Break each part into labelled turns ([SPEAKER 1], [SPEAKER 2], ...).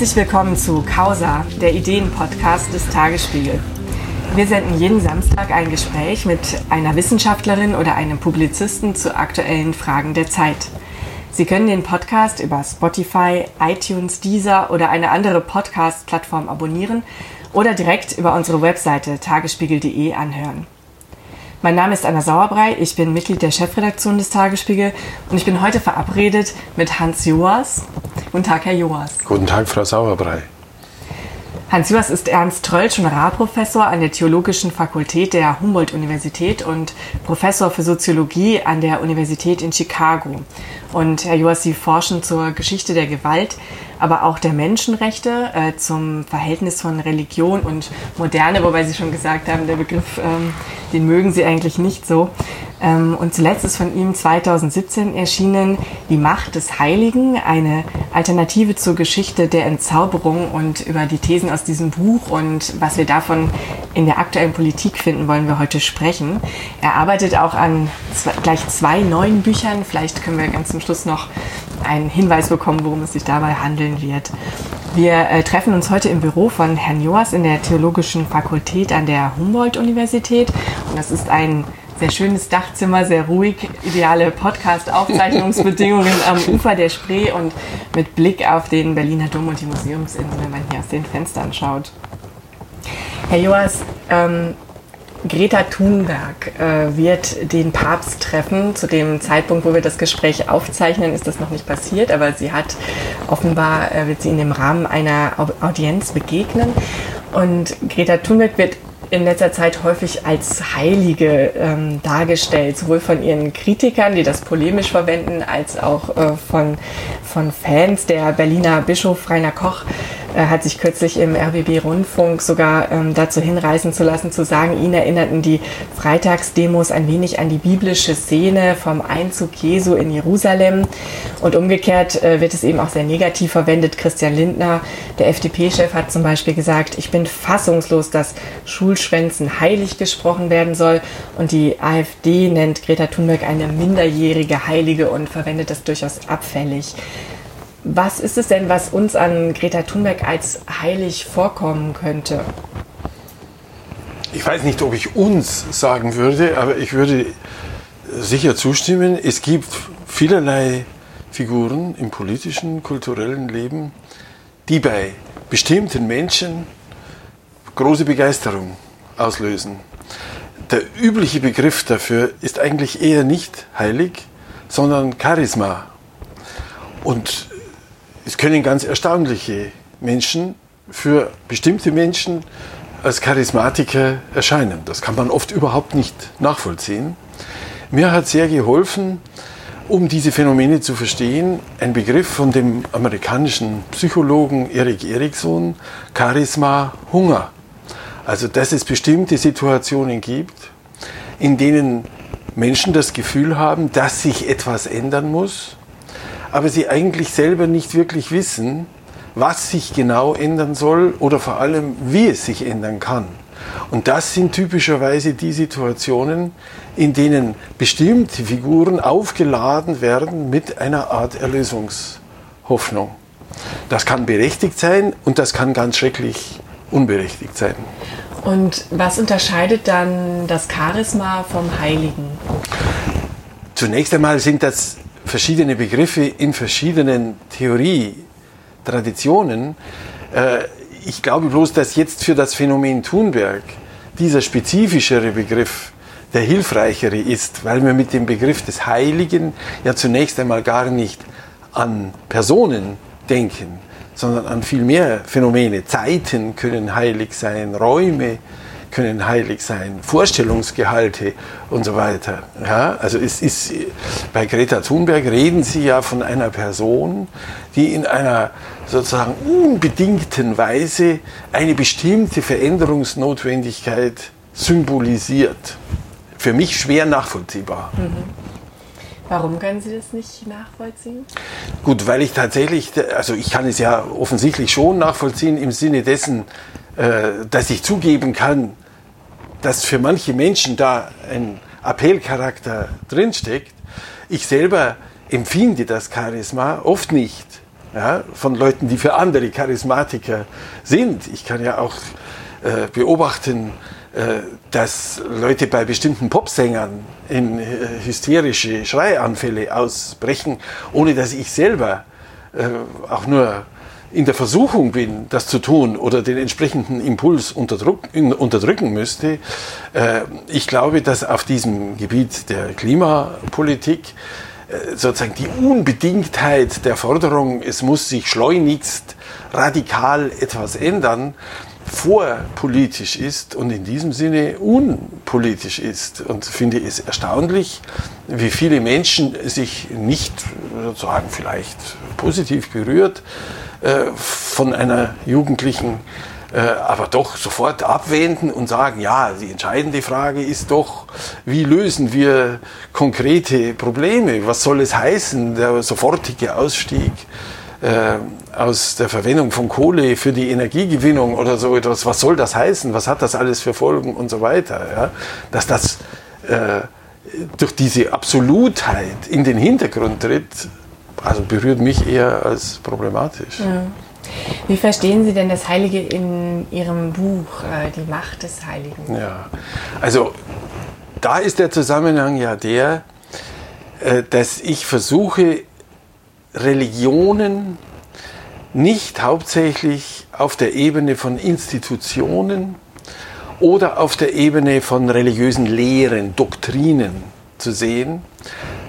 [SPEAKER 1] Herzlich willkommen zu Causa, der Ideenpodcast des Tagesspiegel. Wir senden jeden Samstag ein Gespräch mit einer Wissenschaftlerin oder einem Publizisten zu aktuellen Fragen der Zeit. Sie können den Podcast über Spotify, iTunes, Deezer oder eine andere Podcast-Plattform abonnieren oder direkt über unsere Webseite tagesspiegel.de anhören. Mein Name ist Anna Sauerbrei, ich bin Mitglied der Chefredaktion des Tagesspiegel und ich bin heute verabredet mit Hans Joas. Guten Tag, Herr Joas.
[SPEAKER 2] Guten Tag, Frau Sauerbrei.
[SPEAKER 1] Hans Joas ist Ernst Trölsch Honorarprofessor an der Theologischen Fakultät der Humboldt-Universität und Professor für Soziologie an der Universität in Chicago. Und Herr Joas, Sie forschen zur Geschichte der Gewalt, aber auch der Menschenrechte, äh, zum Verhältnis von Religion und Moderne, wobei Sie schon gesagt haben, der Begriff, ähm, den mögen Sie eigentlich nicht so. Ähm, und zuletzt ist von ihm 2017 erschienen Die Macht des Heiligen, eine Alternative zur Geschichte der Entzauberung und über die Thesen aus diesem Buch und was wir davon in der aktuellen Politik finden, wollen wir heute sprechen. Er arbeitet auch an zwei, gleich zwei neuen Büchern. Vielleicht können wir ganz zum Schluss noch einen Hinweis bekommen, worum es sich dabei handeln wird. Wir äh, treffen uns heute im Büro von Herrn Joas in der Theologischen Fakultät an der Humboldt-Universität. Und das ist ein sehr schönes Dachzimmer, sehr ruhig, ideale Podcast-Aufzeichnungsbedingungen am Ufer der Spree und mit Blick auf den Berliner Dom und die Museumsinsel, wenn man hier aus den Fenstern schaut. Herr Joas, ähm, Greta Thunberg äh, wird den Papst treffen. Zu dem Zeitpunkt, wo wir das Gespräch aufzeichnen, ist das noch nicht passiert, aber sie hat offenbar, äh, wird sie in dem Rahmen einer Audienz begegnen. Und Greta Thunberg wird in letzter Zeit häufig als Heilige ähm, dargestellt, sowohl von ihren Kritikern, die das polemisch verwenden, als auch äh, von, von Fans. Der Berliner Bischof Rainer Koch hat sich kürzlich im RBB-Rundfunk sogar ähm, dazu hinreißen zu lassen, zu sagen, ihn erinnerten die Freitagsdemos ein wenig an die biblische Szene vom Einzug Jesu in Jerusalem. Und umgekehrt äh, wird es eben auch sehr negativ verwendet. Christian Lindner, der FDP-Chef, hat zum Beispiel gesagt, ich bin fassungslos, dass Schulschwänzen heilig gesprochen werden soll. Und die AfD nennt Greta Thunberg eine minderjährige Heilige und verwendet das durchaus abfällig. Was ist es denn, was uns an Greta Thunberg als heilig vorkommen könnte?
[SPEAKER 2] Ich weiß nicht, ob ich uns sagen würde, aber ich würde sicher zustimmen. Es gibt vielerlei Figuren im politischen, kulturellen Leben, die bei bestimmten Menschen große Begeisterung auslösen. Der übliche Begriff dafür ist eigentlich eher nicht heilig, sondern Charisma. Und es können ganz erstaunliche Menschen für bestimmte Menschen als Charismatiker erscheinen. Das kann man oft überhaupt nicht nachvollziehen. Mir hat sehr geholfen, um diese Phänomene zu verstehen, ein Begriff von dem amerikanischen Psychologen Erik Erikson, Charisma Hunger. Also, dass es bestimmte Situationen gibt, in denen Menschen das Gefühl haben, dass sich etwas ändern muss aber sie eigentlich selber nicht wirklich wissen, was sich genau ändern soll oder vor allem, wie es sich ändern kann. Und das sind typischerweise die Situationen, in denen bestimmte Figuren aufgeladen werden mit einer Art Erlösungshoffnung. Das kann berechtigt sein und das kann ganz schrecklich unberechtigt sein.
[SPEAKER 1] Und was unterscheidet dann das Charisma vom Heiligen?
[SPEAKER 2] Zunächst einmal sind das verschiedene Begriffe in verschiedenen Theorie-Traditionen. Äh, ich glaube bloß, dass jetzt für das Phänomen Thunberg dieser spezifischere Begriff der hilfreichere ist, weil wir mit dem Begriff des Heiligen ja zunächst einmal gar nicht an Personen denken, sondern an viel mehr Phänomene. Zeiten können heilig sein, Räume können heilig sein, Vorstellungsgehalte und so weiter. Ja, also es ist, bei Greta Thunberg reden Sie ja von einer Person, die in einer sozusagen unbedingten Weise eine bestimmte Veränderungsnotwendigkeit symbolisiert. Für mich schwer nachvollziehbar. Mhm.
[SPEAKER 1] Warum können Sie das nicht nachvollziehen?
[SPEAKER 2] Gut, weil ich tatsächlich, also ich kann es ja offensichtlich schon nachvollziehen im Sinne dessen, dass ich zugeben kann, dass für manche Menschen da ein Appellcharakter drinsteckt. Ich selber empfinde das Charisma oft nicht ja, von Leuten, die für andere Charismatiker sind. Ich kann ja auch äh, beobachten, äh, dass Leute bei bestimmten Popsängern in äh, hysterische Schreianfälle ausbrechen, ohne dass ich selber äh, auch nur in der Versuchung bin, das zu tun oder den entsprechenden Impuls unterdrücken müsste. Ich glaube, dass auf diesem Gebiet der Klimapolitik sozusagen die Unbedingtheit der Forderung, es muss sich schleunigst radikal etwas ändern, vorpolitisch ist und in diesem Sinne unpolitisch ist. Und finde es erstaunlich, wie viele Menschen sich nicht sozusagen vielleicht positiv berührt äh, von einer Jugendlichen, äh, aber doch sofort abwenden und sagen, ja, die entscheidende Frage ist doch, wie lösen wir konkrete Probleme? Was soll es heißen, der sofortige Ausstieg? Äh, aus der Verwendung von Kohle für die Energiegewinnung oder so etwas, was soll das heißen, was hat das alles für Folgen und so weiter. Ja? Dass das äh, durch diese Absolutheit in den Hintergrund tritt, also berührt mich eher als problematisch. Ja.
[SPEAKER 1] Wie verstehen Sie denn das Heilige in Ihrem Buch, äh, Die Macht des Heiligen?
[SPEAKER 2] Ja, also da ist der Zusammenhang ja der, äh, dass ich versuche, Religionen nicht hauptsächlich auf der Ebene von Institutionen oder auf der Ebene von religiösen Lehren, Doktrinen zu sehen,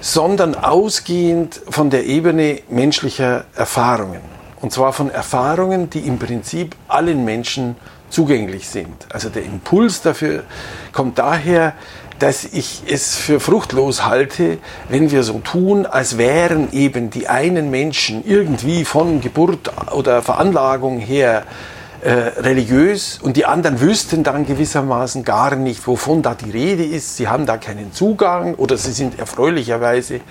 [SPEAKER 2] sondern ausgehend von der Ebene menschlicher Erfahrungen. Und zwar von Erfahrungen, die im Prinzip allen Menschen zugänglich sind. Also der Impuls dafür kommt daher, dass ich es für fruchtlos halte, wenn wir so tun, als wären eben die einen Menschen irgendwie von Geburt oder Veranlagung her äh, religiös und die anderen wüssten dann gewissermaßen gar nicht, wovon da die Rede ist. Sie haben da keinen Zugang oder sie sind erfreulicherweise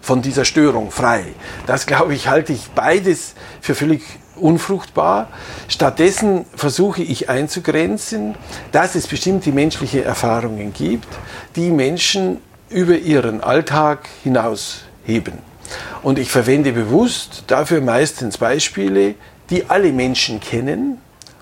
[SPEAKER 2] von dieser Störung frei. Das, glaube ich, halte ich beides für völlig unfruchtbar. Stattdessen versuche ich einzugrenzen, dass es bestimmte menschliche Erfahrungen gibt, die Menschen über ihren Alltag hinausheben. Und ich verwende bewusst dafür meistens Beispiele, die alle Menschen kennen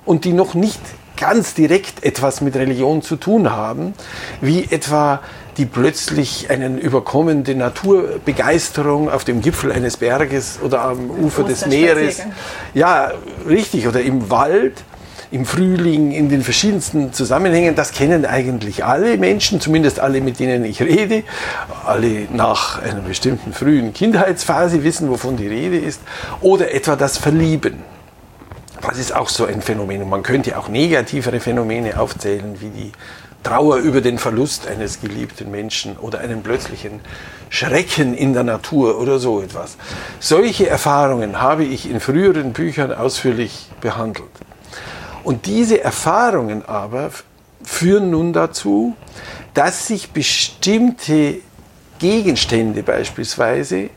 [SPEAKER 2] und die noch nicht ganz direkt etwas mit Religion zu tun haben, wie etwa die plötzlich einen überkommende Naturbegeisterung auf dem Gipfel eines Berges oder am Ufer des Meeres. Ja, richtig, oder im Wald im Frühling, in den verschiedensten Zusammenhängen. Das kennen eigentlich alle Menschen, zumindest alle, mit denen ich rede. Alle nach einer bestimmten frühen Kindheitsphase wissen, wovon die Rede ist. Oder etwa das Verlieben. Das ist auch so ein Phänomen. Man könnte auch negativere Phänomene aufzählen, wie die Trauer über den Verlust eines geliebten Menschen oder einen plötzlichen Schrecken in der Natur oder so etwas. Solche Erfahrungen habe ich in früheren Büchern ausführlich behandelt. Und diese Erfahrungen aber führen nun dazu, dass sich bestimmte Gegenstände beispielsweise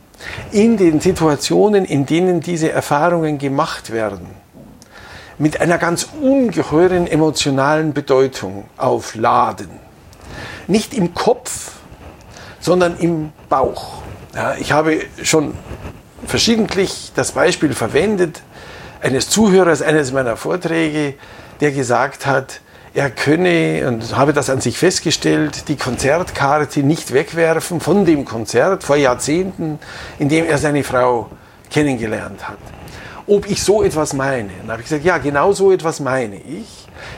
[SPEAKER 2] in den Situationen, in denen diese Erfahrungen gemacht werden, mit einer ganz ungeheuren emotionalen Bedeutung aufladen. Nicht im Kopf, sondern im Bauch. Ja, ich habe schon verschiedentlich das Beispiel verwendet eines Zuhörers eines meiner Vorträge, der gesagt hat, er könne, und habe das an sich festgestellt, die Konzertkarte nicht wegwerfen von dem Konzert vor Jahrzehnten, in dem er seine Frau kennengelernt hat ob ich so etwas meine. Dann habe ich gesagt, ja, genau so etwas meine ich.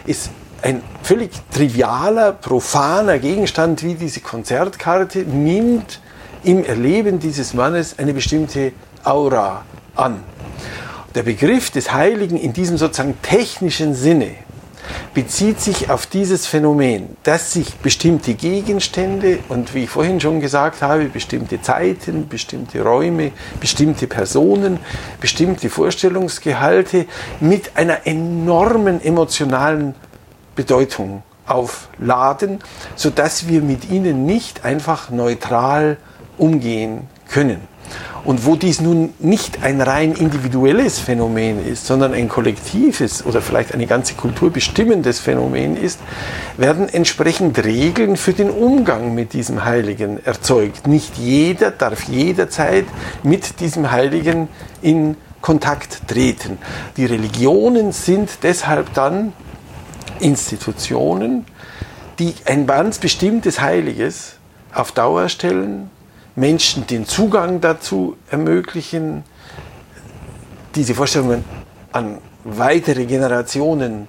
[SPEAKER 2] Ist ein völlig trivialer, profaner Gegenstand wie diese Konzertkarte nimmt im Erleben dieses Mannes eine bestimmte Aura an. Der Begriff des Heiligen in diesem sozusagen technischen Sinne bezieht sich auf dieses Phänomen, dass sich bestimmte Gegenstände und wie ich vorhin schon gesagt habe, bestimmte Zeiten, bestimmte Räume, bestimmte Personen, bestimmte Vorstellungsgehalte mit einer enormen emotionalen Bedeutung aufladen, sodass wir mit ihnen nicht einfach neutral umgehen können. Und wo dies nun nicht ein rein individuelles Phänomen ist, sondern ein kollektives oder vielleicht eine ganze Kultur bestimmendes Phänomen ist, werden entsprechend Regeln für den Umgang mit diesem Heiligen erzeugt. Nicht jeder darf jederzeit mit diesem Heiligen in Kontakt treten. Die Religionen sind deshalb dann Institutionen, die ein ganz bestimmtes Heiliges auf Dauer stellen, Menschen den Zugang dazu ermöglichen, diese Vorstellungen an weitere Generationen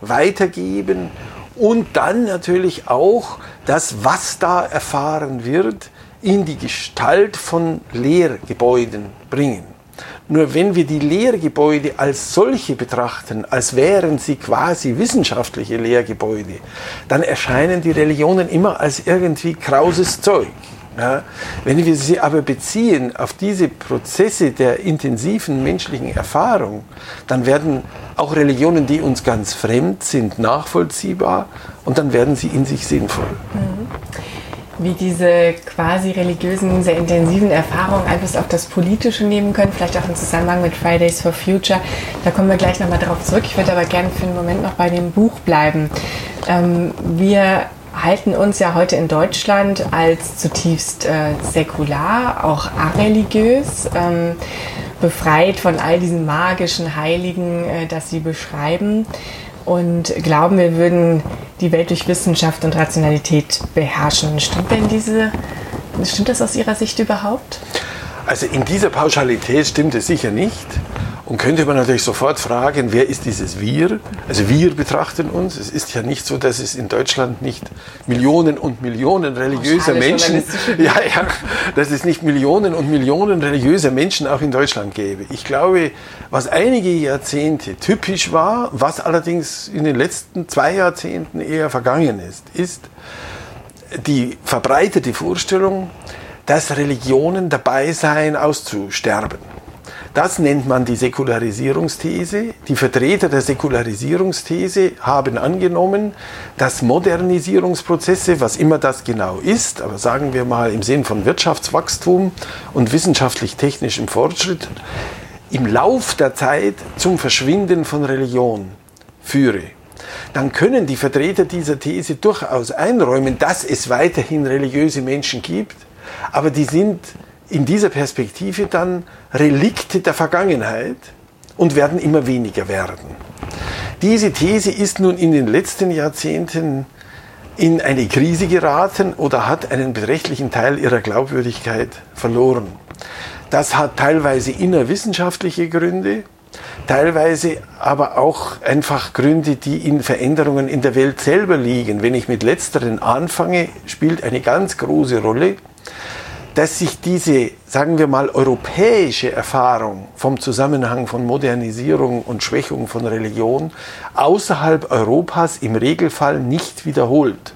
[SPEAKER 2] weitergeben und dann natürlich auch das, was da erfahren wird, in die Gestalt von Lehrgebäuden bringen. Nur wenn wir die Lehrgebäude als solche betrachten, als wären sie quasi wissenschaftliche Lehrgebäude, dann erscheinen die Religionen immer als irgendwie krauses Zeug. Ja, wenn wir sie aber beziehen auf diese Prozesse der intensiven menschlichen Erfahrung, dann werden auch Religionen, die uns ganz fremd sind, nachvollziehbar und dann werden sie in sich sinnvoll. Mhm
[SPEAKER 1] wie diese quasi religiösen, sehr intensiven Erfahrungen Einfluss auf das Politische nehmen können, vielleicht auch im Zusammenhang mit Fridays for Future. Da kommen wir gleich nochmal drauf zurück. Ich würde aber gerne für einen Moment noch bei dem Buch bleiben. Ähm, wir halten uns ja heute in Deutschland als zutiefst äh, säkular, auch areligiös, ähm, befreit von all diesen magischen Heiligen, äh, das sie beschreiben und glauben, wir würden die Welt durch Wissenschaft und Rationalität beherrschen. Stimmt denn diese, stimmt das aus Ihrer Sicht überhaupt?
[SPEAKER 2] Also in dieser Pauschalität stimmt es sicher nicht. Und könnte man natürlich sofort fragen, wer ist dieses Wir? Also wir betrachten uns. Es ist ja nicht so, dass es in Deutschland nicht Millionen und Millionen religiöser Menschen, ja, ja, dass es nicht Millionen und Millionen religiöser Menschen auch in Deutschland gäbe. Ich glaube, was einige Jahrzehnte typisch war, was allerdings in den letzten zwei Jahrzehnten eher vergangen ist, ist die verbreitete Vorstellung, dass Religionen dabei seien, auszusterben. Das nennt man die Säkularisierungsthese. Die Vertreter der Säkularisierungsthese haben angenommen, dass Modernisierungsprozesse, was immer das genau ist, aber sagen wir mal im Sinn von Wirtschaftswachstum und wissenschaftlich-technischem Fortschritt, im Lauf der Zeit zum Verschwinden von Religion führe dann können die Vertreter dieser These durchaus einräumen, dass es weiterhin religiöse Menschen gibt, aber die sind in dieser Perspektive dann Relikte der Vergangenheit und werden immer weniger werden. Diese These ist nun in den letzten Jahrzehnten in eine Krise geraten oder hat einen beträchtlichen Teil ihrer Glaubwürdigkeit verloren. Das hat teilweise innerwissenschaftliche Gründe, teilweise aber auch einfach Gründe, die in Veränderungen in der Welt selber liegen. Wenn ich mit letzteren anfange, spielt eine ganz große Rolle, dass sich diese, sagen wir mal, europäische Erfahrung vom Zusammenhang von Modernisierung und Schwächung von Religion außerhalb Europas im Regelfall nicht wiederholt.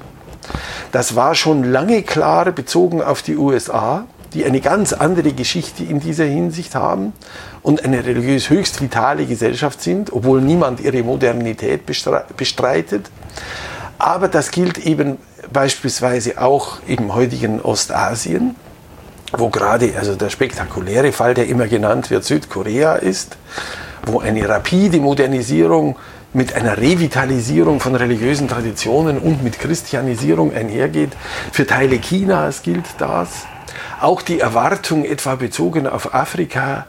[SPEAKER 2] Das war schon lange klar bezogen auf die USA, die eine ganz andere Geschichte in dieser Hinsicht haben und eine religiös höchst vitale Gesellschaft sind, obwohl niemand ihre Modernität bestreitet. Aber das gilt eben beispielsweise auch im heutigen Ostasien wo gerade also der spektakuläre Fall, der immer genannt wird, Südkorea ist, wo eine rapide Modernisierung mit einer Revitalisierung von religiösen Traditionen und mit Christianisierung einhergeht. Für Teile Chinas gilt das. Auch die Erwartung etwa bezogen auf Afrika,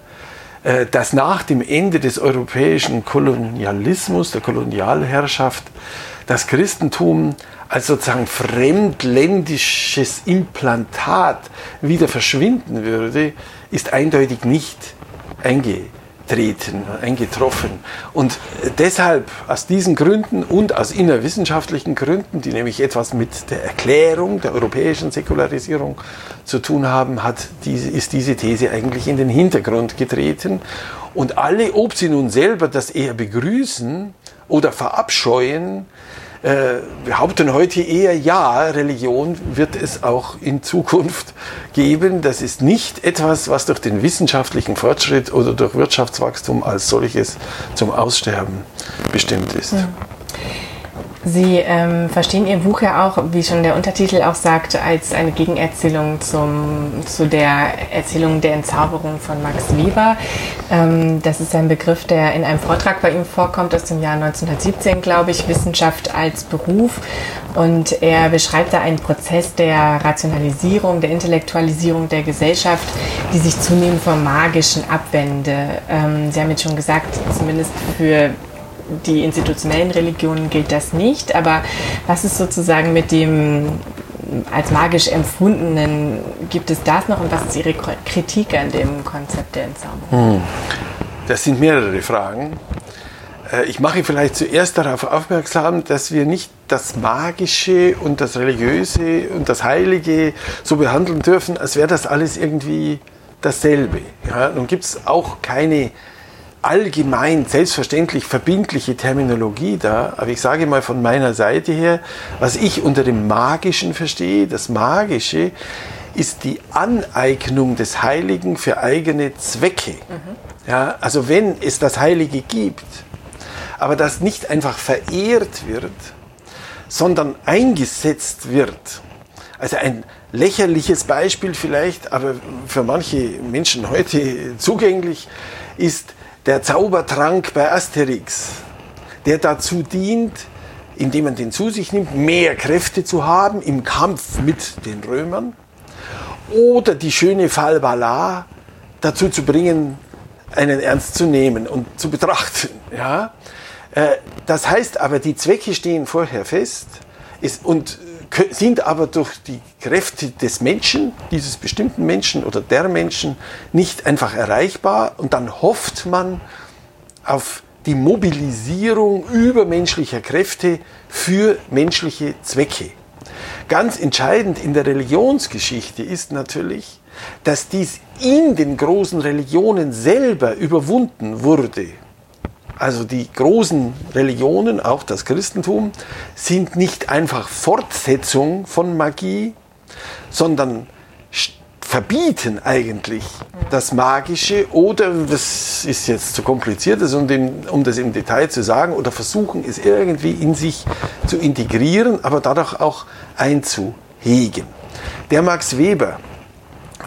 [SPEAKER 2] äh, dass nach dem Ende des europäischen Kolonialismus, der Kolonialherrschaft, das Christentum als sozusagen fremdländisches Implantat wieder verschwinden würde, ist eindeutig nicht eingetreten, eingetroffen. Und deshalb, aus diesen Gründen und aus innerwissenschaftlichen Gründen, die nämlich etwas mit der Erklärung der europäischen Säkularisierung zu tun haben, hat diese, ist diese These eigentlich in den Hintergrund getreten. Und alle, ob sie nun selber das eher begrüßen oder verabscheuen, behaupten heute eher, ja, Religion wird es auch in Zukunft geben. Das ist nicht etwas, was durch den wissenschaftlichen Fortschritt oder durch Wirtschaftswachstum als solches zum Aussterben bestimmt ist.
[SPEAKER 1] Sie ähm, verstehen Ihr Buch ja auch, wie schon der Untertitel auch sagt, als eine Gegenerzählung zum, zu der Erzählung der Entzauberung von Max Weber. Ähm, das ist ein Begriff, der in einem Vortrag bei ihm vorkommt aus dem Jahr 1917, glaube ich, Wissenschaft als Beruf. Und er beschreibt da einen Prozess der Rationalisierung, der Intellektualisierung der Gesellschaft, die sich zunehmend vom Magischen abwende. Ähm, Sie haben jetzt schon gesagt, zumindest für die institutionellen Religionen gilt das nicht, aber was ist sozusagen mit dem als magisch empfundenen, gibt es das noch und was ist Ihre Kritik an dem Konzept der Entzauberung? Hm.
[SPEAKER 2] Das sind mehrere Fragen. Äh, ich mache vielleicht zuerst darauf aufmerksam, dass wir nicht das Magische und das Religiöse und das Heilige so behandeln dürfen, als wäre das alles irgendwie dasselbe. Ja, nun gibt es auch keine allgemein, selbstverständlich verbindliche Terminologie da, aber ich sage mal von meiner Seite her, was ich unter dem Magischen verstehe, das Magische ist die Aneignung des Heiligen für eigene Zwecke. Mhm. Ja, also wenn es das Heilige gibt, aber das nicht einfach verehrt wird, sondern eingesetzt wird. Also ein lächerliches Beispiel vielleicht, aber für manche Menschen heute zugänglich ist der Zaubertrank bei Asterix, der dazu dient, indem man den zu sich nimmt, mehr Kräfte zu haben im Kampf mit den Römern. Oder die schöne Falbala dazu zu bringen, einen ernst zu nehmen und zu betrachten. Ja? Äh, das heißt aber, die Zwecke stehen vorher fest und sind aber durch die Kräfte des Menschen, dieses bestimmten Menschen oder der Menschen, nicht einfach erreichbar. Und dann hofft man auf die Mobilisierung übermenschlicher Kräfte für menschliche Zwecke. Ganz entscheidend in der Religionsgeschichte ist natürlich, dass dies in den großen Religionen selber überwunden wurde. Also die großen Religionen, auch das Christentum, sind nicht einfach Fortsetzung von Magie, sondern verbieten eigentlich das Magische oder, das ist jetzt zu kompliziert, um, um das im Detail zu sagen, oder versuchen es irgendwie in sich zu integrieren, aber dadurch auch einzuhegen. Der Max Weber,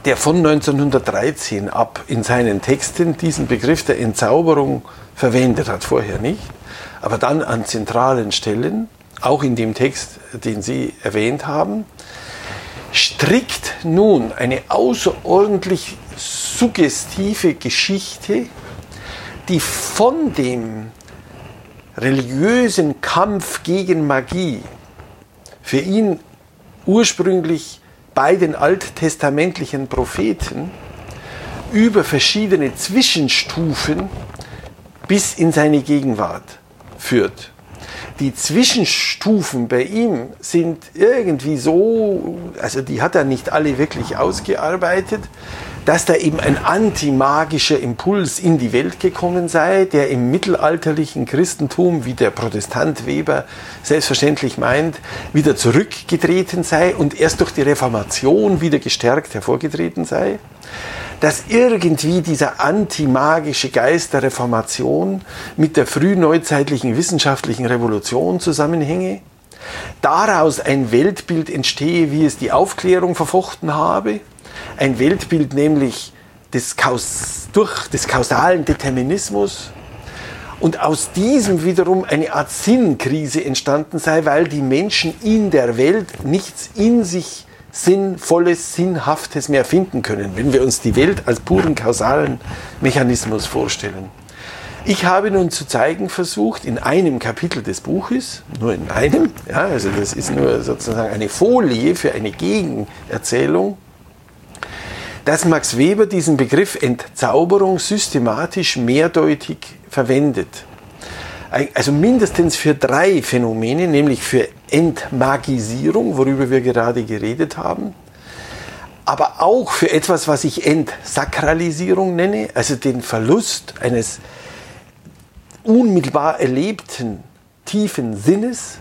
[SPEAKER 2] der von 1913 ab in seinen Texten diesen Begriff der Entzauberung verwendet hat, vorher nicht, aber dann an zentralen Stellen, auch in dem Text, den Sie erwähnt haben, strickt nun eine außerordentlich suggestive Geschichte, die von dem religiösen Kampf gegen Magie für ihn ursprünglich bei den alttestamentlichen Propheten über verschiedene Zwischenstufen bis in seine Gegenwart führt. Die Zwischenstufen bei ihm sind irgendwie so, also die hat er nicht alle wirklich ausgearbeitet, dass da eben ein antimagischer Impuls in die Welt gekommen sei, der im mittelalterlichen Christentum, wie der Protestant Weber selbstverständlich meint, wieder zurückgetreten sei und erst durch die Reformation wieder gestärkt hervorgetreten sei dass irgendwie dieser antimagische Geist der Reformation mit der frühneuzeitlichen wissenschaftlichen Revolution zusammenhänge, daraus ein Weltbild entstehe, wie es die Aufklärung verfochten habe, ein Weltbild nämlich des, Kaus durch, des kausalen Determinismus, und aus diesem wiederum eine Art Sinnkrise entstanden sei, weil die Menschen in der Welt nichts in sich Sinnvolles, Sinnhaftes mehr finden können, wenn wir uns die Welt als puren kausalen Mechanismus vorstellen. Ich habe nun zu zeigen versucht, in einem Kapitel des Buches, nur in einem, ja, also das ist nur sozusagen eine Folie für eine Gegenerzählung, dass Max Weber diesen Begriff Entzauberung systematisch mehrdeutig verwendet also mindestens für drei Phänomene, nämlich für Entmagisierung, worüber wir gerade geredet haben, aber auch für etwas, was ich Entsakralisierung nenne, also den Verlust eines unmittelbar erlebten tiefen Sinnes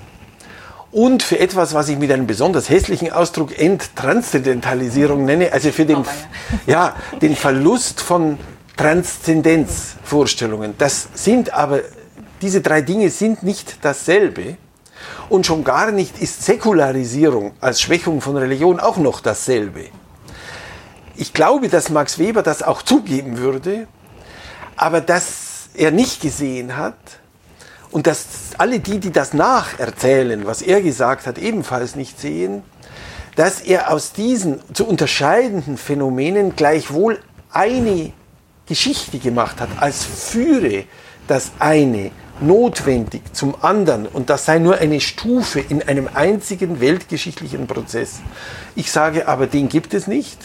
[SPEAKER 2] und für etwas, was ich mit einem besonders hässlichen Ausdruck Enttranszendentalisierung nenne, also für den, ja, den Verlust von Transzendenzvorstellungen. Das sind aber diese drei Dinge sind nicht dasselbe. Und schon gar nicht ist Säkularisierung als Schwächung von Religion auch noch dasselbe. Ich glaube, dass Max Weber das auch zugeben würde, aber dass er nicht gesehen hat und dass alle die, die das nacherzählen, was er gesagt hat, ebenfalls nicht sehen, dass er aus diesen zu unterscheidenden Phänomenen gleichwohl eine Geschichte gemacht hat, als führe das eine notwendig zum anderen und das sei nur eine Stufe in einem einzigen weltgeschichtlichen Prozess. Ich sage aber, den gibt es nicht.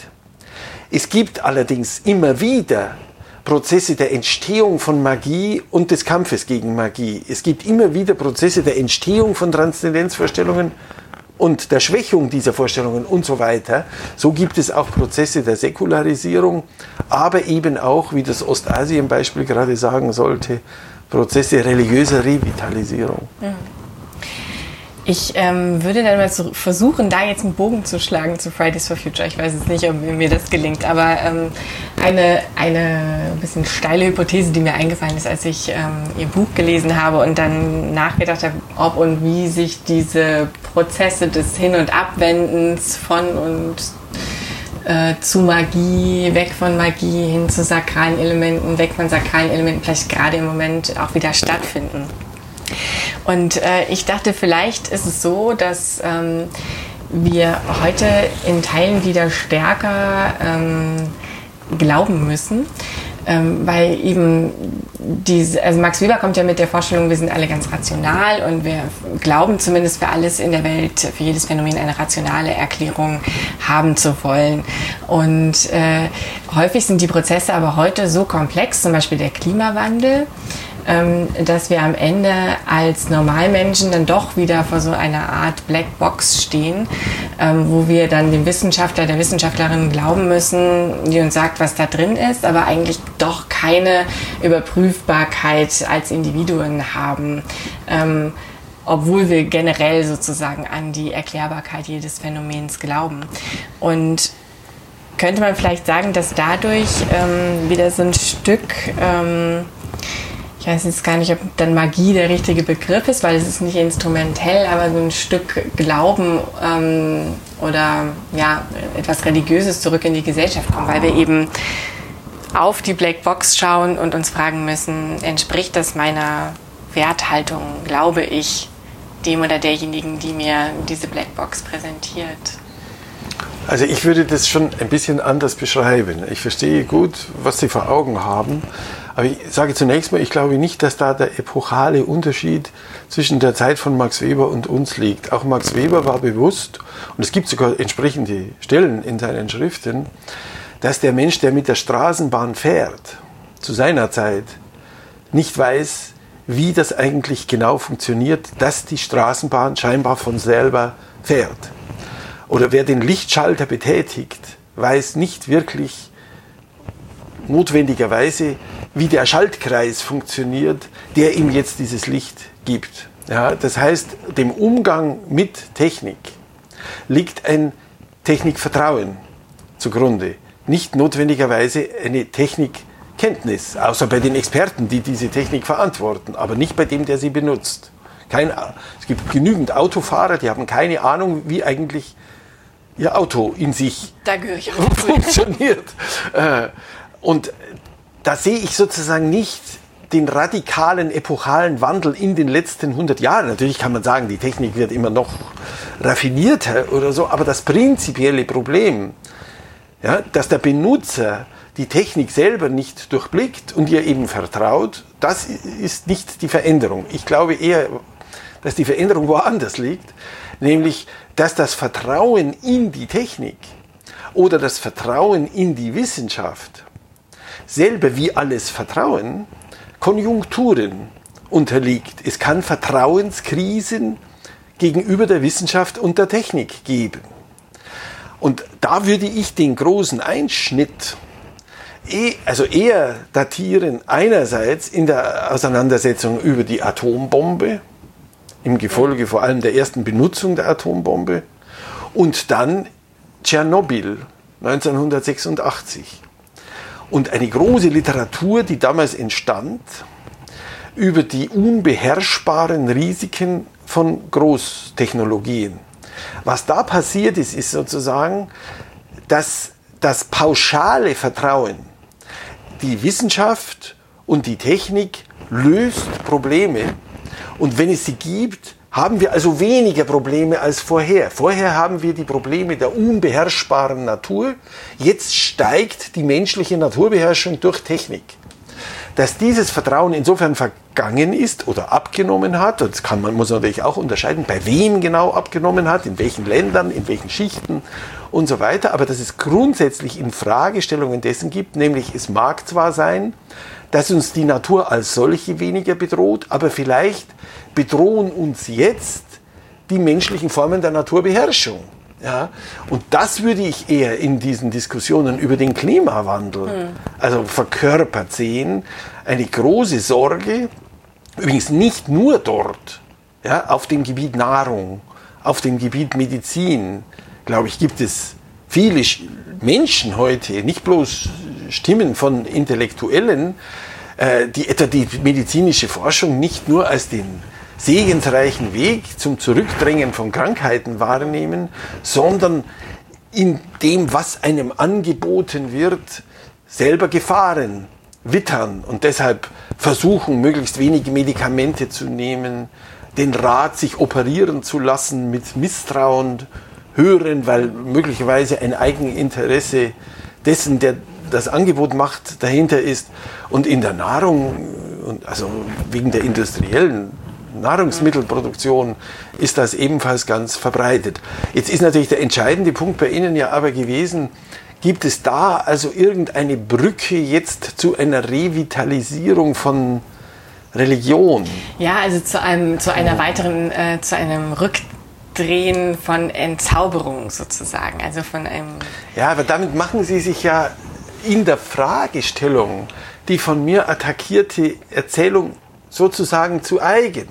[SPEAKER 2] Es gibt allerdings immer wieder Prozesse der Entstehung von Magie und des Kampfes gegen Magie. Es gibt immer wieder Prozesse der Entstehung von Transzendenzvorstellungen und der Schwächung dieser Vorstellungen und so weiter. So gibt es auch Prozesse der Säkularisierung, aber eben auch, wie das Ostasien-Beispiel gerade sagen sollte, Prozesse religiöser Revitalisierung.
[SPEAKER 1] Mhm. Ich ähm, würde dann mal versuchen, da jetzt einen Bogen zu schlagen zu Fridays for Future. Ich weiß jetzt nicht, ob mir das gelingt, aber ähm, eine, eine bisschen steile Hypothese, die mir eingefallen ist, als ich ähm, Ihr Buch gelesen habe und dann nachgedacht habe, ob und wie sich diese Prozesse des Hin- und Abwendens von und äh, zu Magie, weg von Magie hin zu sakralen Elementen, weg von sakralen Elementen vielleicht gerade im Moment auch wieder stattfinden. Und äh, ich dachte, vielleicht ist es so, dass ähm, wir heute in Teilen wieder stärker ähm, glauben müssen. Ähm, weil eben diese, also Max Weber kommt ja mit der Vorstellung, wir sind alle ganz rational und wir glauben zumindest für alles in der Welt, für jedes Phänomen eine rationale Erklärung haben zu wollen. Und äh, häufig sind die Prozesse aber heute so komplex, zum Beispiel der Klimawandel, dass wir am Ende als Normalmenschen dann doch wieder vor so einer Art Blackbox stehen, ähm, wo wir dann dem Wissenschaftler, der Wissenschaftlerin glauben müssen, die uns sagt, was da drin ist, aber eigentlich doch keine Überprüfbarkeit als Individuen haben ähm, obwohl wir generell sozusagen an die Erklärbarkeit jedes Phänomens glauben. Und könnte man vielleicht sagen, dass dadurch ähm, wieder so ein Stück ähm, ich weiß jetzt gar nicht, ob dann Magie der richtige Begriff ist, weil es ist nicht instrumentell, aber so ein Stück Glauben ähm, oder ja, etwas Religiöses zurück in die Gesellschaft kommt, weil wir eben auf die Blackbox schauen und uns fragen müssen, entspricht das meiner Werthaltung, glaube ich, dem oder derjenigen, die mir diese Blackbox präsentiert?
[SPEAKER 2] Also ich würde das schon ein bisschen anders beschreiben. Ich verstehe gut, was Sie vor Augen haben. Aber ich sage zunächst mal, ich glaube nicht, dass da der epochale Unterschied zwischen der Zeit von Max Weber und uns liegt. Auch Max Weber war bewusst, und es gibt sogar entsprechende Stellen in seinen Schriften, dass der Mensch, der mit der Straßenbahn fährt, zu seiner Zeit nicht weiß, wie das eigentlich genau funktioniert, dass die Straßenbahn scheinbar von selber fährt. Oder wer den Lichtschalter betätigt, weiß nicht wirklich notwendigerweise, wie der Schaltkreis funktioniert, der ihm jetzt dieses Licht gibt. Ja, das heißt, dem Umgang mit Technik liegt ein Technikvertrauen zugrunde, nicht notwendigerweise eine Technikkenntnis, außer bei den Experten, die diese Technik verantworten, aber nicht bei dem, der sie benutzt. Kein, es gibt genügend Autofahrer, die haben keine Ahnung, wie eigentlich ihr Auto in sich funktioniert. Äh, und da sehe ich sozusagen nicht den radikalen, epochalen Wandel in den letzten 100 Jahren. Natürlich kann man sagen, die Technik wird immer noch raffinierter oder so, aber das prinzipielle Problem, ja, dass der Benutzer die Technik selber nicht durchblickt und ihr eben vertraut, das ist nicht die Veränderung. Ich glaube eher, dass die Veränderung woanders liegt, nämlich, dass das Vertrauen in die Technik oder das Vertrauen in die Wissenschaft selber wie alles Vertrauen Konjunkturen unterliegt. Es kann Vertrauenskrisen gegenüber der Wissenschaft und der Technik geben. Und da würde ich den großen Einschnitt eh, also eher datieren einerseits in der Auseinandersetzung über die Atombombe, im Gefolge vor allem der ersten Benutzung der Atombombe, und dann Tschernobyl 1986 und eine große Literatur, die damals entstand, über die unbeherrschbaren Risiken von Großtechnologien. Was da passiert ist, ist sozusagen, dass das pauschale Vertrauen, die Wissenschaft und die Technik löst Probleme. Und wenn es sie gibt, haben wir also weniger Probleme als vorher. Vorher haben wir die Probleme der unbeherrschbaren Natur. Jetzt steigt die menschliche Naturbeherrschung durch Technik. Dass dieses Vertrauen insofern vergangen ist oder abgenommen hat, das kann man muss natürlich auch unterscheiden, bei wem genau abgenommen hat, in welchen Ländern, in welchen Schichten und so weiter, aber dass es grundsätzlich in Fragestellungen dessen gibt, nämlich es mag zwar sein, dass uns die Natur als solche weniger bedroht, aber vielleicht bedrohen uns jetzt die menschlichen Formen der Naturbeherrschung. Ja, und das würde ich eher in diesen Diskussionen über den Klimawandel, hm. also verkörpert sehen, eine große Sorge, übrigens nicht nur dort, ja, auf dem Gebiet Nahrung, auf dem Gebiet Medizin, glaube ich, gibt es viele Menschen heute, nicht bloß Stimmen von Intellektuellen, äh, die etwa die medizinische Forschung nicht nur als den segensreichen Weg zum Zurückdrängen von Krankheiten wahrnehmen, sondern in dem, was einem angeboten wird, selber Gefahren wittern und deshalb versuchen, möglichst wenige Medikamente zu nehmen, den Rat, sich operieren zu lassen, mit Misstrauen hören, weil möglicherweise ein Eigeninteresse dessen, der das Angebot macht, dahinter ist. Und in der Nahrung, also wegen der industriellen Nahrungsmittelproduktion ist das ebenfalls ganz verbreitet. Jetzt ist natürlich der entscheidende Punkt bei Ihnen ja aber gewesen, gibt es da also irgendeine Brücke jetzt zu einer Revitalisierung von Religion?
[SPEAKER 1] Ja, also zu, einem, zu einer weiteren, äh, zu einem Rückdrehen von Entzauberung sozusagen, also von einem...
[SPEAKER 2] Ja, aber damit machen Sie sich ja in der Fragestellung die von mir attackierte Erzählung sozusagen zu eigen.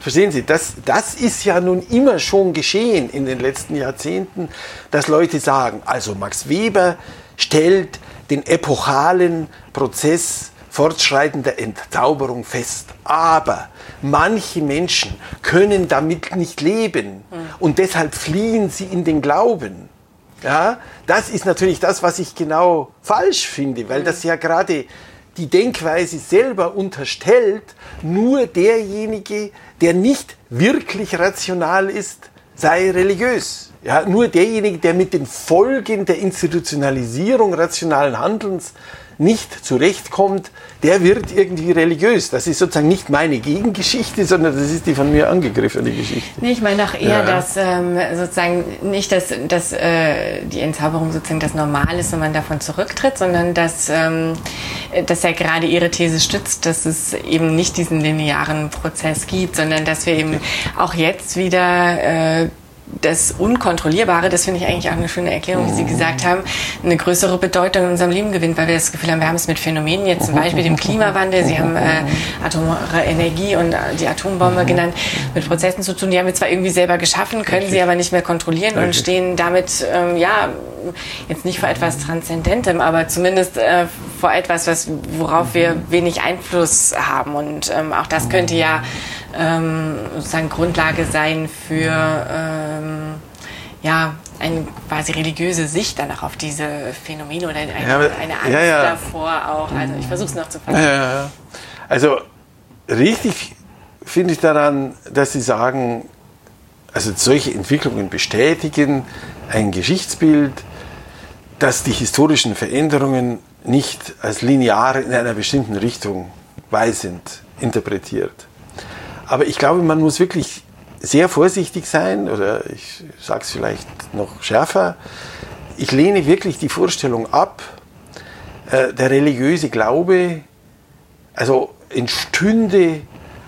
[SPEAKER 2] Verstehen Sie, das, das ist ja nun immer schon geschehen in den letzten Jahrzehnten, dass Leute sagen, also Max Weber stellt den epochalen Prozess fortschreitender Entzauberung fest. Aber manche Menschen können damit nicht leben und deshalb fliehen sie in den Glauben. Ja, das ist natürlich das, was ich genau falsch finde, weil das ja gerade die Denkweise selber unterstellt, nur derjenige, der nicht wirklich rational ist, sei religiös. Ja, nur derjenige, der mit den Folgen der Institutionalisierung rationalen Handelns nicht zurechtkommt, der wird irgendwie religiös. Das ist sozusagen nicht meine Gegengeschichte, sondern das ist die von mir angegriffene Geschichte.
[SPEAKER 1] Nee, ich meine auch eher, ja. dass ähm, sozusagen nicht, dass, dass äh, die Entzauberung sozusagen das Normal ist und man davon zurücktritt, sondern dass, ähm, dass ja gerade Ihre These stützt, dass es eben nicht diesen linearen Prozess gibt, sondern dass wir eben auch jetzt wieder äh, das Unkontrollierbare, das finde ich eigentlich auch eine schöne Erklärung, wie Sie gesagt haben, eine größere Bedeutung in unserem Leben gewinnt, weil wir das Gefühl haben, wir haben es mit Phänomenen, jetzt zum Beispiel dem Klimawandel, Sie haben äh, atomare Energie und äh, die Atombombe genannt, mit Prozessen zu tun, die haben wir zwar irgendwie selber geschaffen, können sie aber nicht mehr kontrollieren und stehen damit, ähm, ja, jetzt nicht vor etwas Transzendentem, aber zumindest äh, vor etwas, was, worauf wir wenig Einfluss haben. Und ähm, auch das könnte ja ähm, sozusagen Grundlage sein für ähm, ja, eine quasi religiöse Sicht danach auf diese Phänomene oder eine, ja, eine Angst ja, ja. davor auch. Also ich versuche es noch zu
[SPEAKER 2] fassen. Also richtig finde ich daran, dass Sie sagen, also solche Entwicklungen bestätigen ein Geschichtsbild, dass die historischen Veränderungen nicht als linear in einer bestimmten Richtung weisend interpretiert. Aber ich glaube, man muss wirklich sehr vorsichtig sein, oder ich sage es vielleicht noch schärfer. Ich lehne wirklich die Vorstellung ab, äh, der religiöse Glaube, also entstünde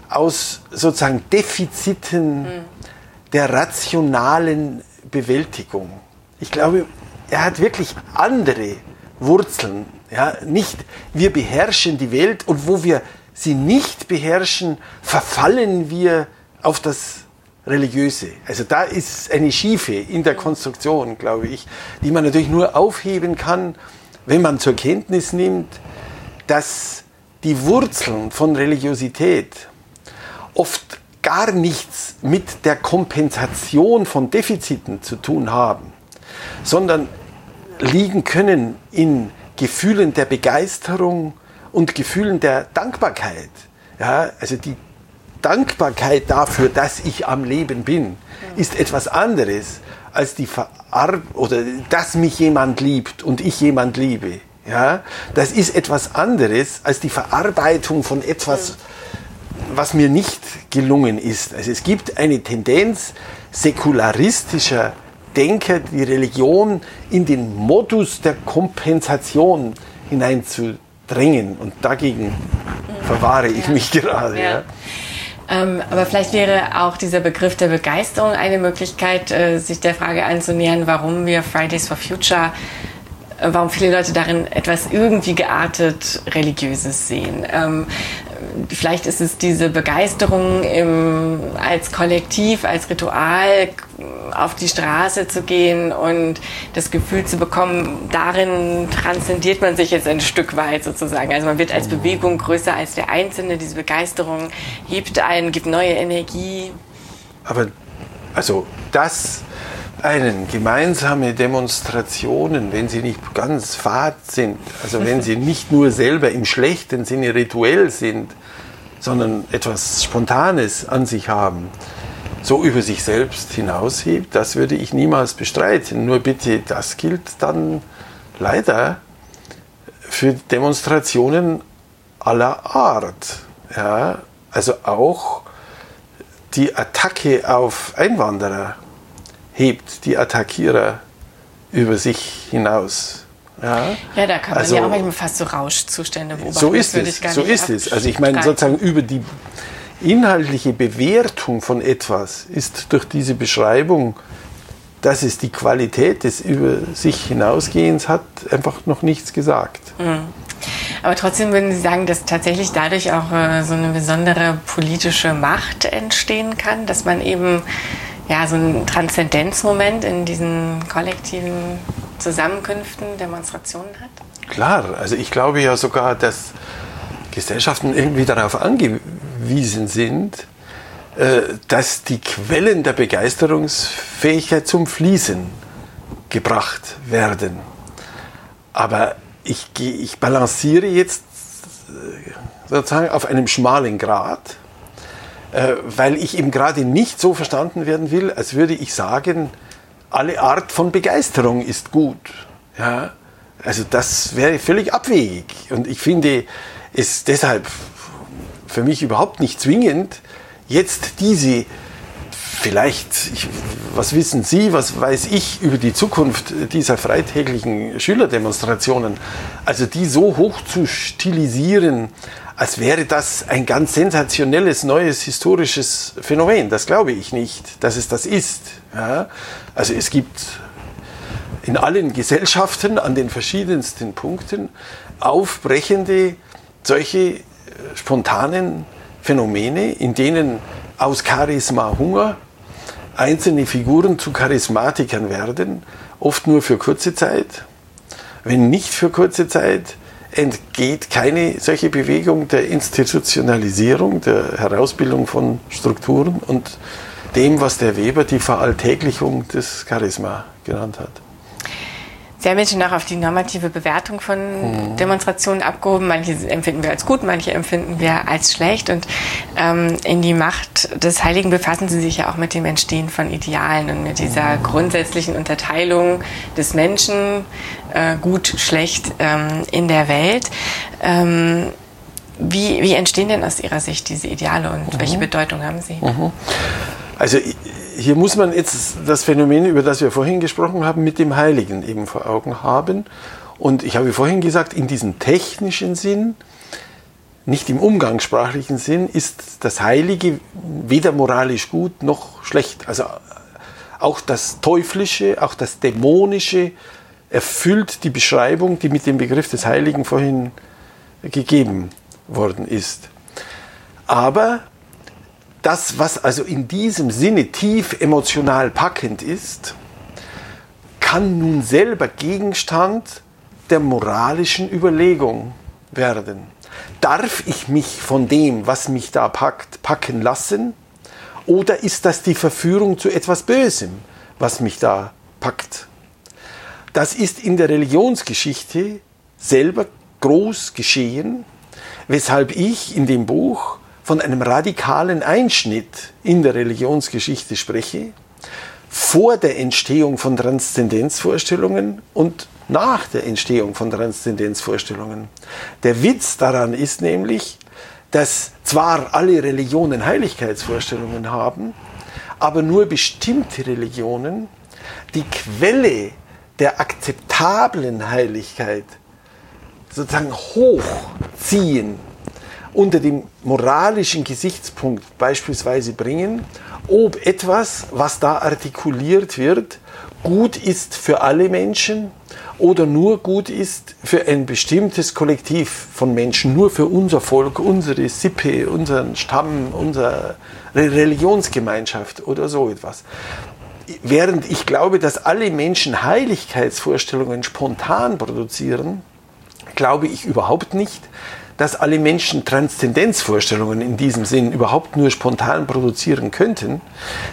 [SPEAKER 2] aus sozusagen Defiziten der rationalen Bewältigung. Ich glaube, er hat wirklich andere Wurzeln. Ja, nicht wir beherrschen die Welt und wo wir sie nicht beherrschen, verfallen wir auf das Religiöse. Also da ist eine Schiefe in der Konstruktion, glaube ich, die man natürlich nur aufheben kann, wenn man zur Kenntnis nimmt, dass die Wurzeln von Religiosität oft gar nichts mit der Kompensation von Defiziten zu tun haben, sondern liegen können in Gefühlen der Begeisterung und Gefühlen der Dankbarkeit. Ja, also die Dankbarkeit dafür, dass ich am Leben bin, ist etwas anderes als die Verar oder dass mich jemand liebt und ich jemand liebe. Ja, das ist etwas anderes als die Verarbeitung von etwas, was mir nicht gelungen ist. Also es gibt eine Tendenz säkularistischer Denker, die Religion in den Modus der Kompensation hineinzudrängen. Und dagegen verwahre ich ja. mich gerade. Ja. Ja.
[SPEAKER 1] Ähm, aber vielleicht wäre auch dieser Begriff der Begeisterung eine Möglichkeit, äh, sich der Frage anzunähern, warum wir Fridays for Future äh, warum viele Leute darin etwas irgendwie geartet Religiöses sehen. Ähm, vielleicht ist es diese Begeisterung im, als Kollektiv, als Ritual auf die Straße zu gehen und das Gefühl zu bekommen, darin transzendiert man sich jetzt ein Stück weit sozusagen. Also man wird als Bewegung größer als der Einzelne. Diese Begeisterung hebt einen, gibt neue Energie.
[SPEAKER 2] Aber also das einen gemeinsame Demonstrationen, wenn sie nicht ganz fad sind, also wenn sie nicht nur selber im schlechten Sinne rituell sind, sondern etwas Spontanes an sich haben, so über sich selbst hinaushebt, das würde ich niemals bestreiten. Nur bitte, das gilt dann leider für Demonstrationen aller Art. Ja, also auch die Attacke auf Einwanderer hebt die Attackierer über sich hinaus.
[SPEAKER 1] Ja, ja da kann man also, ja auch manchmal fast so Rauschzustände beobachten.
[SPEAKER 2] So ist es. So ist es. Also ich meine sozusagen über die inhaltliche Bewertung von etwas ist durch diese Beschreibung, dass es die Qualität des über sich hinausgehens hat, einfach noch nichts gesagt. Mhm.
[SPEAKER 1] Aber trotzdem würden Sie sagen, dass tatsächlich dadurch auch äh, so eine besondere politische Macht entstehen kann, dass man eben ja, so einen Transzendenzmoment in diesen kollektiven Zusammenkünften, Demonstrationen hat?
[SPEAKER 2] Klar, also ich glaube ja sogar, dass Gesellschaften irgendwie darauf angewiesen sind, äh, dass die Quellen der Begeisterungsfähigkeit zum Fließen gebracht werden. Aber ich, ich balanciere jetzt äh, sozusagen auf einem schmalen Grat weil ich eben gerade nicht so verstanden werden will, als würde ich sagen, alle Art von Begeisterung ist gut. Ja? Also das wäre völlig abwegig. Und ich finde es deshalb für mich überhaupt nicht zwingend, jetzt diese vielleicht, ich, was wissen Sie, was weiß ich über die Zukunft dieser freitäglichen Schülerdemonstrationen, also die so hoch zu stilisieren, als wäre das ein ganz sensationelles neues historisches Phänomen. Das glaube ich nicht, dass es das ist. Ja? Also es gibt in allen Gesellschaften an den verschiedensten Punkten aufbrechende solche äh, spontanen Phänomene, in denen aus Charisma Hunger einzelne Figuren zu Charismatikern werden, oft nur für kurze Zeit. Wenn nicht für kurze Zeit, entgeht keine solche Bewegung der Institutionalisierung, der Herausbildung von Strukturen und dem, was der Weber die Veralltäglichung des Charisma genannt hat.
[SPEAKER 1] Sie haben jetzt schon auch auf die normative Bewertung von mhm. Demonstrationen abgehoben. Manche empfinden wir als gut, manche empfinden wir als schlecht. Und ähm, in die Macht des Heiligen befassen Sie sich ja auch mit dem Entstehen von Idealen und mit dieser mhm. grundsätzlichen Unterteilung des Menschen, äh, gut, schlecht ähm, in der Welt. Ähm, wie, wie entstehen denn aus Ihrer Sicht diese Ideale und mhm. welche Bedeutung haben sie? Mhm.
[SPEAKER 2] Also hier muss man jetzt das Phänomen, über das wir vorhin gesprochen haben, mit dem Heiligen eben vor Augen haben. Und ich habe vorhin gesagt, in diesem technischen Sinn, nicht im umgangssprachlichen Sinn, ist das Heilige weder moralisch gut noch schlecht. Also auch das Teuflische, auch das Dämonische erfüllt die Beschreibung, die mit dem Begriff des Heiligen vorhin gegeben worden ist. Aber das, was also in diesem Sinne tief emotional packend ist, kann nun selber Gegenstand der moralischen Überlegung werden. Darf ich mich von dem, was mich da packt, packen lassen? Oder ist das die Verführung zu etwas Bösem, was mich da packt? Das ist in der Religionsgeschichte selber groß geschehen, weshalb ich in dem Buch von einem radikalen Einschnitt in der Religionsgeschichte spreche, vor der Entstehung von Transzendenzvorstellungen und nach der Entstehung von Transzendenzvorstellungen. Der Witz daran ist nämlich, dass zwar alle Religionen Heiligkeitsvorstellungen haben, aber nur bestimmte Religionen die Quelle der akzeptablen Heiligkeit sozusagen hochziehen, unter dem moralischen Gesichtspunkt beispielsweise bringen, ob etwas, was da artikuliert wird, gut ist für alle Menschen oder nur gut ist für ein bestimmtes Kollektiv von Menschen, nur für unser Volk, unsere Sippe, unseren Stamm, unsere Religionsgemeinschaft oder so etwas. Während ich glaube, dass alle Menschen Heiligkeitsvorstellungen spontan produzieren, glaube ich überhaupt nicht, dass alle Menschen Transzendenzvorstellungen in diesem Sinn überhaupt nur spontan produzieren könnten.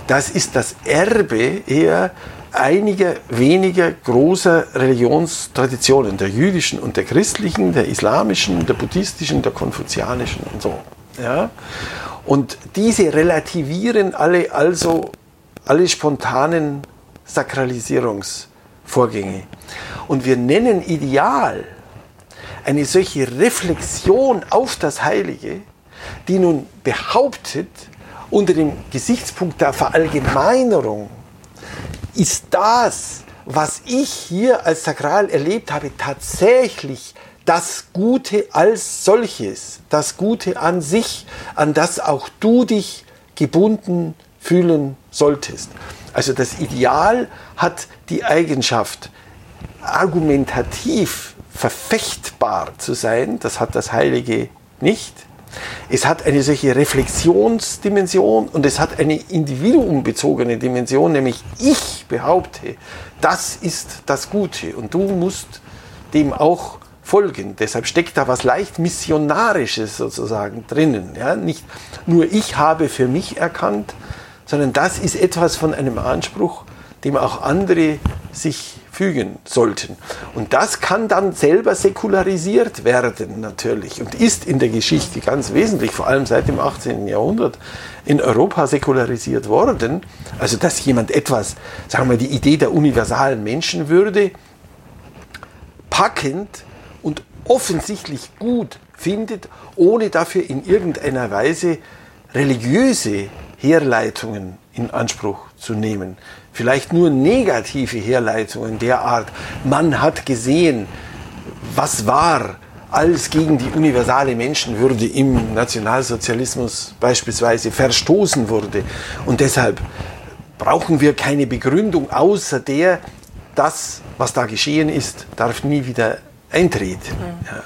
[SPEAKER 2] Das ist das Erbe eher einiger weniger großer Religionstraditionen, der jüdischen und der christlichen, der islamischen, der buddhistischen, der konfuzianischen und so. Ja? Und diese relativieren alle also alle spontanen Sakralisierungsvorgänge. Und wir nennen Ideal eine solche Reflexion auf das Heilige, die nun behauptet, unter dem Gesichtspunkt der Verallgemeinerung ist das, was ich hier als sakral erlebt habe, tatsächlich das Gute als solches, das Gute an sich, an das auch du dich gebunden fühlen solltest. Also das Ideal hat die Eigenschaft, argumentativ verfechtbar zu sein, das hat das Heilige nicht. Es hat eine solche Reflexionsdimension und es hat eine individuumbezogene Dimension, nämlich ich behaupte, das ist das Gute und du musst dem auch folgen. Deshalb steckt da was leicht Missionarisches sozusagen drinnen. Ja? Nicht nur ich habe für mich erkannt, sondern das ist etwas von einem Anspruch, dem auch andere sich fügen sollten. Und das kann dann selber säkularisiert werden natürlich und ist in der Geschichte ganz wesentlich, vor allem seit dem 18. Jahrhundert, in Europa säkularisiert worden. Also dass jemand etwas, sagen wir die Idee der universalen Menschenwürde packend und offensichtlich gut findet, ohne dafür in irgendeiner Weise religiöse Herleitungen in Anspruch zu nehmen vielleicht nur negative Herleitungen der Art, man hat gesehen, was war, als gegen die universale Menschenwürde im Nationalsozialismus beispielsweise verstoßen wurde. Und deshalb brauchen wir keine Begründung außer der, das, was da geschehen ist, darf nie wieder eintritt. Mhm.
[SPEAKER 1] Ja.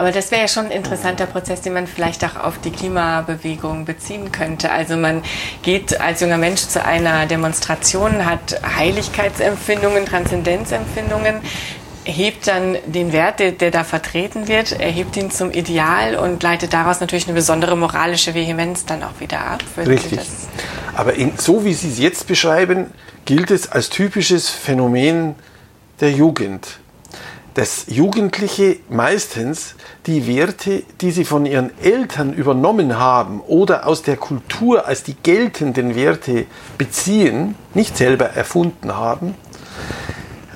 [SPEAKER 1] Aber das wäre ja schon ein interessanter Prozess, den man vielleicht auch auf die Klimabewegung beziehen könnte. Also man geht als junger Mensch zu einer Demonstration, hat Heiligkeitsempfindungen, Transzendenzempfindungen, hebt dann den Wert, der, der da vertreten wird, erhebt ihn zum Ideal und leitet daraus natürlich eine besondere moralische Vehemenz dann auch wieder ab.
[SPEAKER 2] Richtig. Aber in, so wie Sie es jetzt beschreiben, gilt es als typisches Phänomen der Jugend dass Jugendliche meistens die Werte, die sie von ihren Eltern übernommen haben oder aus der Kultur als die geltenden Werte beziehen, nicht selber erfunden haben,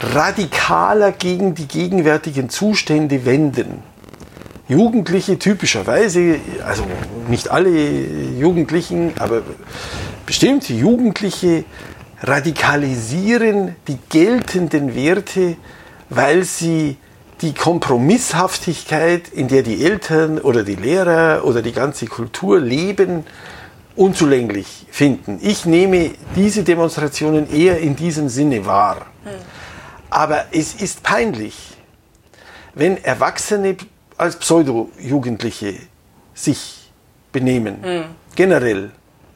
[SPEAKER 2] radikaler gegen die gegenwärtigen Zustände wenden. Jugendliche typischerweise, also nicht alle Jugendlichen, aber bestimmte Jugendliche radikalisieren die geltenden Werte weil sie die Kompromisshaftigkeit, in der die Eltern oder die Lehrer oder die ganze Kultur leben, unzulänglich finden. Ich nehme diese Demonstrationen eher in diesem Sinne wahr. Hm. Aber es ist peinlich, wenn Erwachsene als Pseudo-Jugendliche sich benehmen. Hm. Generell.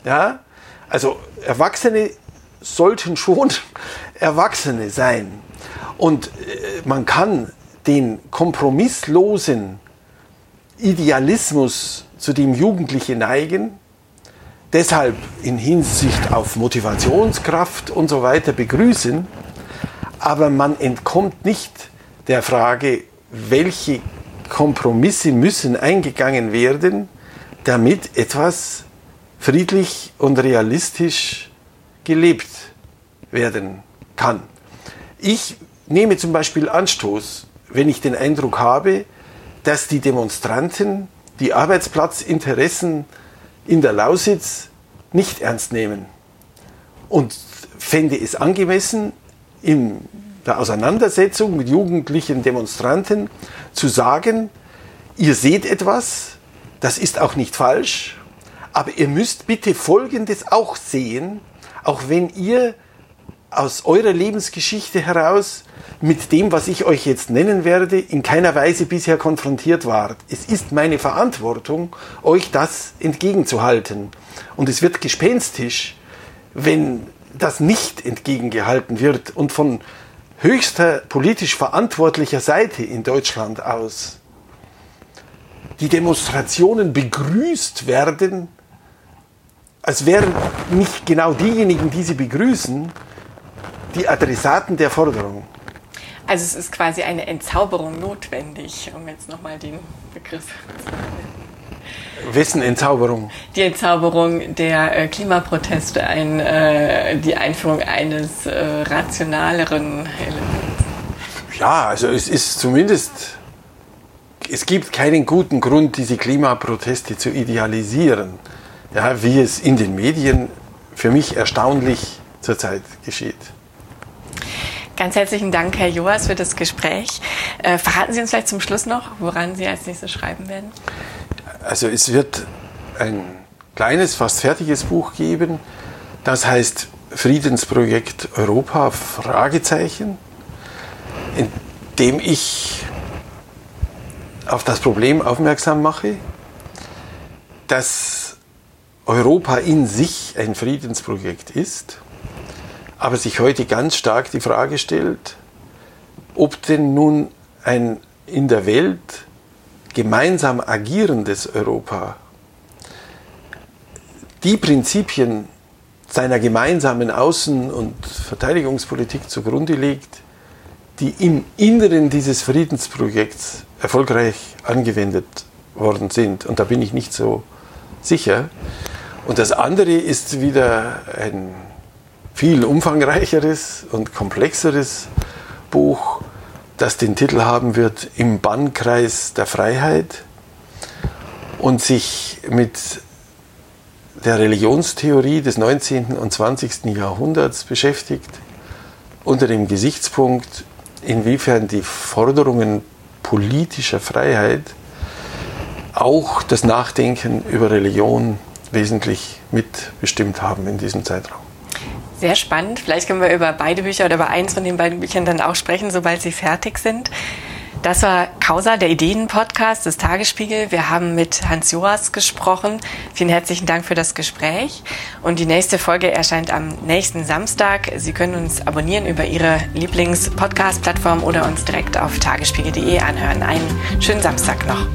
[SPEAKER 2] Ja? Also Erwachsene sollten schon Erwachsene sein. Und äh, man kann den kompromisslosen Idealismus, zu dem Jugendliche neigen, deshalb in Hinsicht auf Motivationskraft und so weiter begrüßen, aber man entkommt nicht der Frage, welche Kompromisse müssen eingegangen werden, damit etwas friedlich und realistisch gelebt werden kann. Ich nehme zum Beispiel Anstoß, wenn ich den Eindruck habe, dass die Demonstranten die Arbeitsplatzinteressen in der Lausitz nicht ernst nehmen. Und fände es angemessen, in der Auseinandersetzung mit jugendlichen Demonstranten zu sagen, ihr seht etwas, das ist auch nicht falsch, aber ihr müsst bitte Folgendes auch sehen, auch wenn ihr aus eurer Lebensgeschichte heraus mit dem, was ich euch jetzt nennen werde, in keiner Weise bisher konfrontiert wart. Es ist meine Verantwortung, euch das entgegenzuhalten. Und es wird gespenstisch, wenn das nicht entgegengehalten wird und von höchster politisch verantwortlicher Seite in Deutschland aus die Demonstrationen begrüßt werden, als wären nicht genau diejenigen, die sie begrüßen, die Adressaten der Forderung.
[SPEAKER 1] Also es ist quasi eine Entzauberung notwendig, um jetzt nochmal den Begriff zu
[SPEAKER 2] nennen. Wessen Entzauberung?
[SPEAKER 1] Die Entzauberung der äh, Klimaproteste, ein, äh, die Einführung eines äh, rationaleren Elements.
[SPEAKER 2] Ja, also es ist zumindest, es gibt keinen guten Grund, diese Klimaproteste zu idealisieren, ja, wie es in den Medien für mich erstaunlich zurzeit geschieht.
[SPEAKER 1] Ganz herzlichen Dank, Herr Joas, für das Gespräch. Äh, verraten Sie uns vielleicht zum Schluss noch, woran Sie als nächstes schreiben werden?
[SPEAKER 2] Also es wird ein kleines, fast fertiges Buch geben. Das heißt Friedensprojekt Europa? Fragezeichen, in dem ich auf das Problem aufmerksam mache, dass Europa in sich ein Friedensprojekt ist aber sich heute ganz stark die Frage stellt, ob denn nun ein in der Welt gemeinsam agierendes Europa die Prinzipien seiner gemeinsamen Außen- und Verteidigungspolitik zugrunde legt, die im Inneren dieses Friedensprojekts erfolgreich angewendet worden sind. Und da bin ich nicht so sicher. Und das andere ist wieder ein viel umfangreicheres und komplexeres Buch, das den Titel haben wird Im Bannkreis der Freiheit und sich mit der Religionstheorie des 19. und 20. Jahrhunderts beschäftigt, unter dem Gesichtspunkt, inwiefern die Forderungen politischer Freiheit auch das Nachdenken über Religion wesentlich mitbestimmt haben in diesem Zeitraum.
[SPEAKER 1] Sehr spannend. Vielleicht können wir über beide Bücher oder über eins von den beiden Büchern dann auch sprechen, sobald sie fertig sind. Das war Causa, der Ideen-Podcast des Tagesspiegel. Wir haben mit Hans Joas gesprochen. Vielen herzlichen Dank für das Gespräch. Und die nächste Folge erscheint am nächsten Samstag. Sie können uns abonnieren über Ihre Lieblings-Podcast-Plattform oder uns direkt auf tagesspiegel.de anhören. Einen schönen Samstag noch.